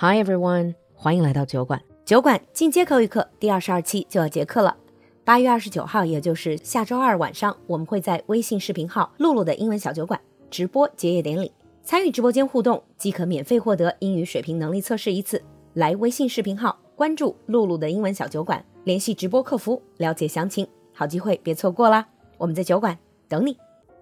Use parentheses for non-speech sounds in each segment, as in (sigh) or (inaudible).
Hi everyone，欢迎来到酒馆。酒馆进阶口语课第二十二期就要结课了。八月二十九号，也就是下周二晚上，我们会在微信视频号“露露的英文小酒馆”直播结业典礼。参与直播间互动，即可免费获得英语水平能力测试一次。来微信视频号关注“露露的英文小酒馆”，联系直播客服了解详情。好机会，别错过啦！我们在酒馆等你。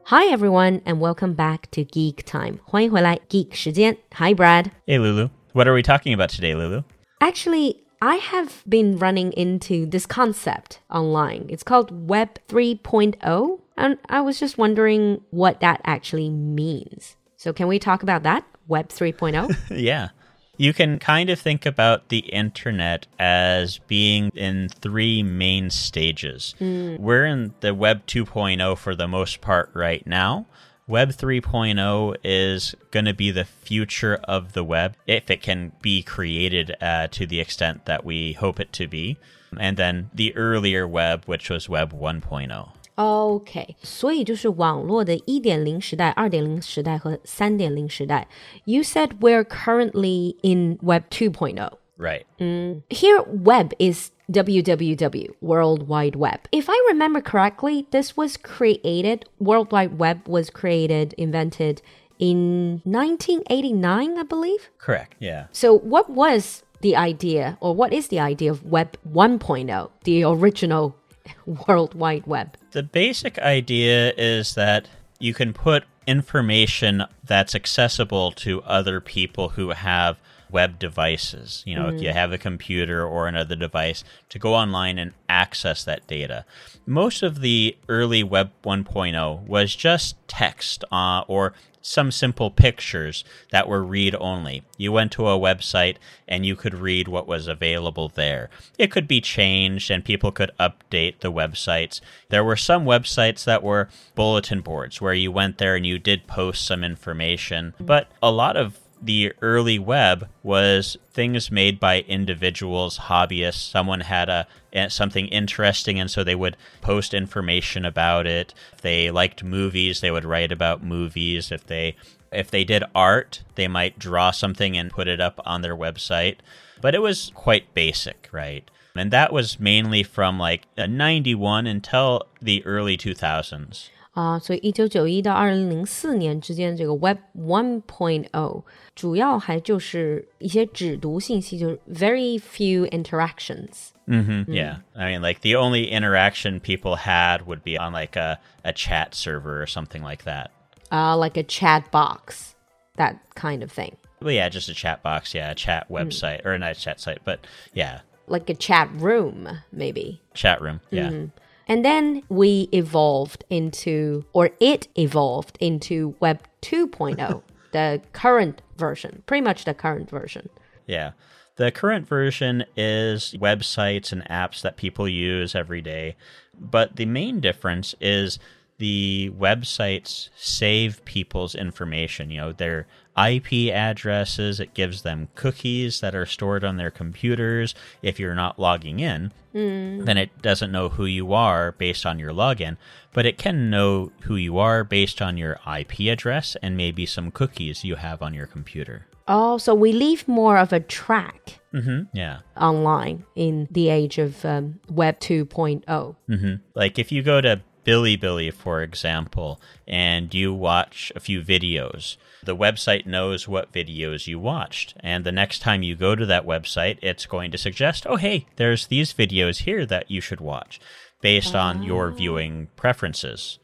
Hi everyone and welcome back to Geek Time. 欢迎回来 Geek 时间。Hi Brad. Hey Lulu. What are we talking about today, Lulu? Actually, I have been running into this concept online. It's called Web 3.0, and I was just wondering what that actually means. So, can we talk about that? Web 3.0? (laughs) yeah. You can kind of think about the internet as being in three main stages. Mm. We're in the Web 2.0 for the most part right now. Web 3.0 is going to be the future of the web if it can be created uh, to the extent that we hope it to be. And then the earlier web, which was Web 1.0. OK，所以就是网络的一点零时代、二点零时代和三点零时代。You said we're currently in Web 2.0. Right. Mm. Here, web is www, World Wide Web. If I remember correctly, this was created, World Wide Web was created, invented in 1989, I believe. Correct, yeah. So, what was the idea, or what is the idea of Web 1.0, the original (laughs) World Wide Web? The basic idea is that you can put information that's accessible to other people who have web devices. You know, mm. if you have a computer or another device to go online and access that data. Most of the early Web 1.0 was just text uh, or some simple pictures that were read only. You went to a website and you could read what was available there. It could be changed and people could update the websites. There were some websites that were bulletin boards where you went there and you did post some information, but a lot of the early web was things made by individuals, hobbyists. Someone had a something interesting, and so they would post information about it. If they liked movies, they would write about movies. If they if they did art, they might draw something and put it up on their website. But it was quite basic, right? And that was mainly from like 91 until the early 2000s. 啊，所以一九九一到二零零四年之间，这个 Web One Point O 主要还就是一些只读信息，就是 very few interactions. Mm-hmm, yeah, I mean, like the only interaction people had would be on like a, a chat server or something like that. Uh, like a chat box, that kind of thing. Well, yeah, just a chat box, yeah, a chat website mm. or not a chat site, but yeah, like a chat room, maybe. Chat room, yeah. Mm. And then we evolved into, or it evolved into Web 2.0, (laughs) the current version, pretty much the current version. Yeah. The current version is websites and apps that people use every day. But the main difference is the websites save people's information, you know, their IP addresses, it gives them cookies that are stored on their computers. If you're not logging in, mm. then it doesn't know who you are based on your login, but it can know who you are based on your IP address and maybe some cookies you have on your computer. Oh, so we leave more of a track mm-hmm, yeah. online in the age of um, Web 2.0. Mm-hmm. Like if you go to Bilibili, for example, and you watch a few videos, the website knows what videos you watched. And the next time you go to that website, it's going to suggest, oh, hey, there's these videos here that you should watch based on your oh. viewing preferences.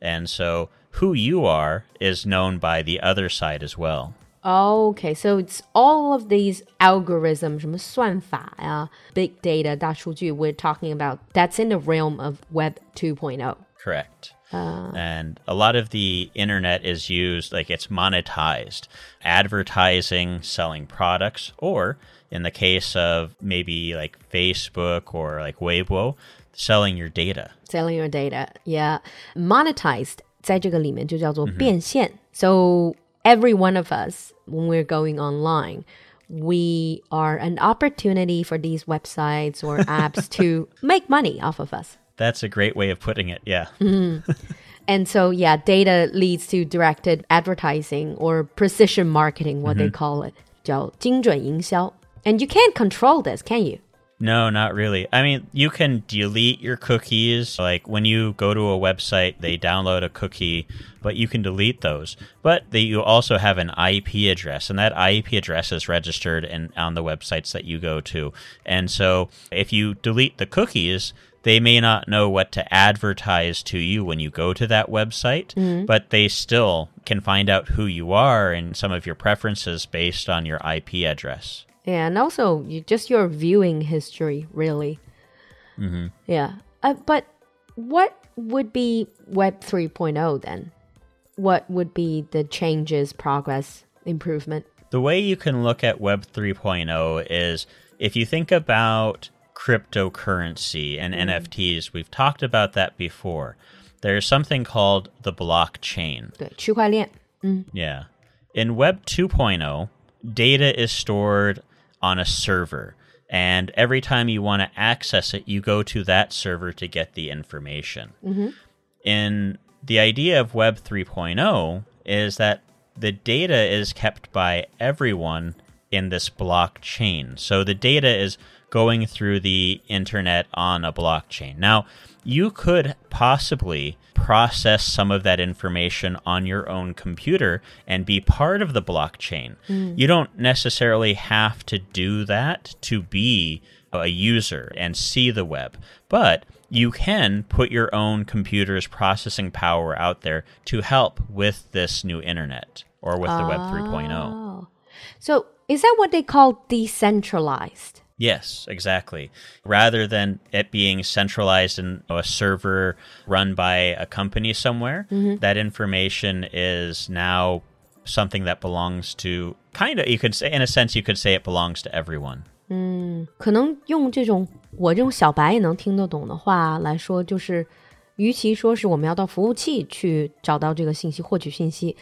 And so who you are is known by the other side as well. Okay, so it's all of these algorithms, 什么算法呀, big data, 大数据 we're talking about, that's in the realm of Web 2.0 Correct. Uh, and a lot of the internet is used like it's monetized, advertising, selling products, or in the case of maybe like Facebook or like Weibo, selling your data. Selling your data, yeah. Monetized 在这个里面就叫做变现. So every one of us, when we're going online, we are an opportunity for these websites or apps (laughs) to make money off of us. That's a great way of putting it. Yeah. Mm. (laughs) And so, yeah, data leads to directed advertising or precision marketing, what mm -hmm. they mm-hmm. call it, 叫精准营销。And you can't control this, can you? No, not really. I mean, you can delete your cookies. Like when you go to a website, they download a cookie, but you can delete those. But they, you also have an IP address, and that IP address is registered in, on the websites that you go to. And so if you delete the cookies, they may not know what to advertise to you when you go to that website, mm-hmm. but they still can find out who you are and some of your preferences based on your IP address. Yeah, and also you, just your viewing history, really. Mm-hmm. Yeah. Uh, but what would be Web 3.0 then? What would be the changes, progress, improvement? The way you can look at Web 3.0 is if you think about cryptocurrency and mm. NFTs, we've talked about that before. There's something called the blockchain. 对，区块链. Mm. Yeah. In Web 2.0, data is stored on a server. And every time you want to access it, you go to that server to get the information. Mm-hmm. In the idea of Web 3.0 is that the data is kept by everyone in this blockchain. So the data is going through the internet on a blockchain. Now, you could possibly process some of that information on your own computer and be part of the blockchain. Mm. You don't necessarily have to do that to be a user and see the web, but you can put your own computer's processing power out there to help with this new internet or with the oh. Web 3.0. So, is that what they call decentralized? Yes, exactly. Rather than it being centralized in a server run by a company somewhere, mm-hmm. that information is now something that belongs to kind of you could say in a sense you could say it belongs to everyone. 嗯，可能用这种我这种小白也能听得懂的话来说，就是与其说是我们要到服务器去找到这个信息、获取信息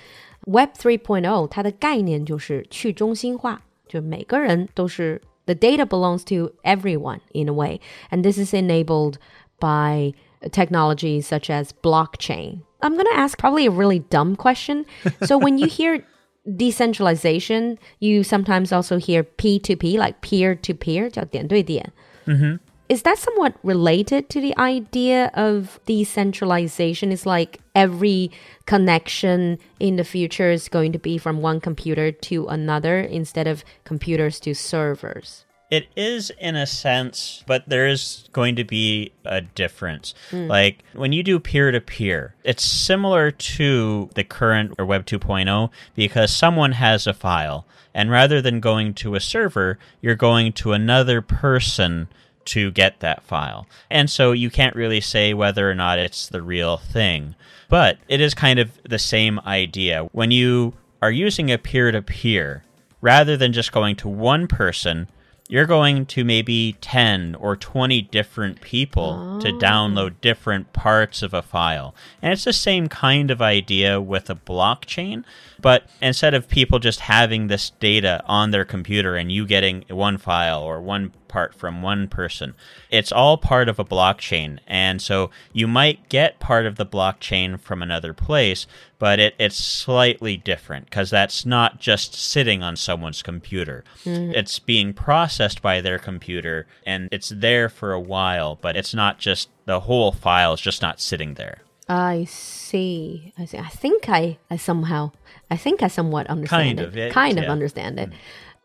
，Web 3.0它的概念就是去中心化，就每个人都是 the data belongs to everyone in a way, and this is enabled by technologies such as blockchain. I'm going to ask probably a really dumb question. so when you hear (laughs) decentralization, you sometimes also hear P2P, like peer to peer, 叫点对点. Mm-hmm is that somewhat related to the idea of decentralization? It's like every connection in the future is going to be from one computer to another instead of computers to servers. It is in a sense, but there is going to be a difference. Mm. Like when you do peer to peer, it's similar to the current or Web 2.0 because someone has a file. And rather than going to a server, you're going to another person to get that file. And so you can't really say whether or not it's the real thing. But it is kind of the same idea. When you are using a peer to peer, rather than just going to one person, you're going to maybe 10 or 20 different people oh. to download different parts of a file. And it's the same kind of idea with a blockchain, but instead of people just having this data on their computer and you getting one file or one part from one person, it's all part of a blockchain. And so you might get part of the blockchain from another place, but it, it's slightly different because that's not just sitting on someone's computer. Mm. It's being processed by their computer and it's there for a while, but it's not just the whole file is just not sitting there. I see. I see. I think I, I somehow, I think I somewhat understand kind it. Of it kind yeah. of understand it.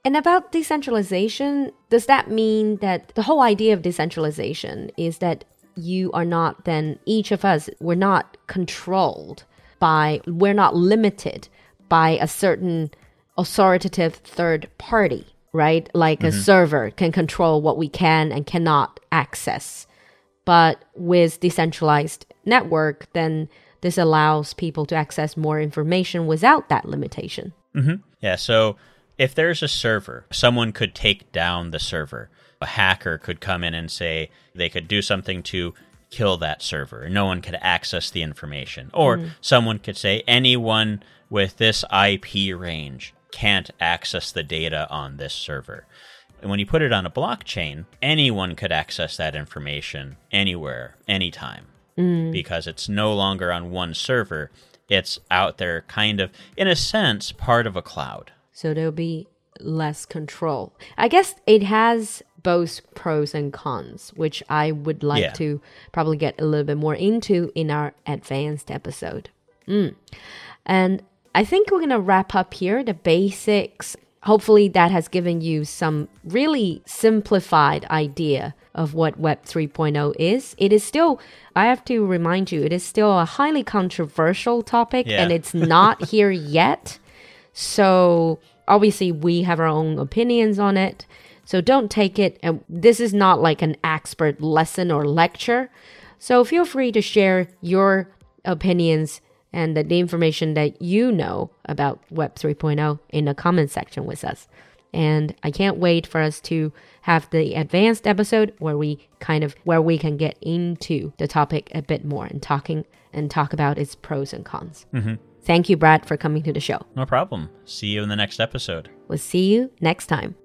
And about decentralization, does that mean that the whole idea of decentralization is that you are not then each of us we're not controlled by we're not limited by a certain authoritative third party, right? Like mm -hmm. a mm-hmm. server can control what we can and cannot access. But with decentralized network, then this allows people to access more information without that limitation. Mm -hmm. Yeah. So if there's a server, someone could take down the server. A hacker could come in and say they could do something to kill that server. No one could access the information. Or mm. someone could say anyone with this IP range can't access the data on this server. And when you put it on a blockchain, anyone could access that information anywhere, anytime, mm. because it's no longer on one server. It's out there, kind of, in a sense, part of a cloud. So there'll be less control. I guess it has both pros and cons, which I would like Yeah. to probably get a little bit more into in our advanced episode. Mm. And I think we're going to wrap up here the basics. Hopefully, that has given you some really simplified idea of what Web 3.0 is. It is still, I have to remind you, it is still a highly controversial topic Yeah. and it's not (laughs) here yet. So, obviously, we have our own opinions on it. So, don't take it, and this is not like an expert lesson or lecture. So, feel free to share your opinions and the, information that you know about Web 3.0 in the comment section with us. And I can't wait for us to have the advanced episode where we kind of where we can get into the topic a bit more and talking and talk about its pros and cons. Mm-hmm. Thank you, Brad, for coming to the show. No problem. See you in the next episode. We'll see you next time.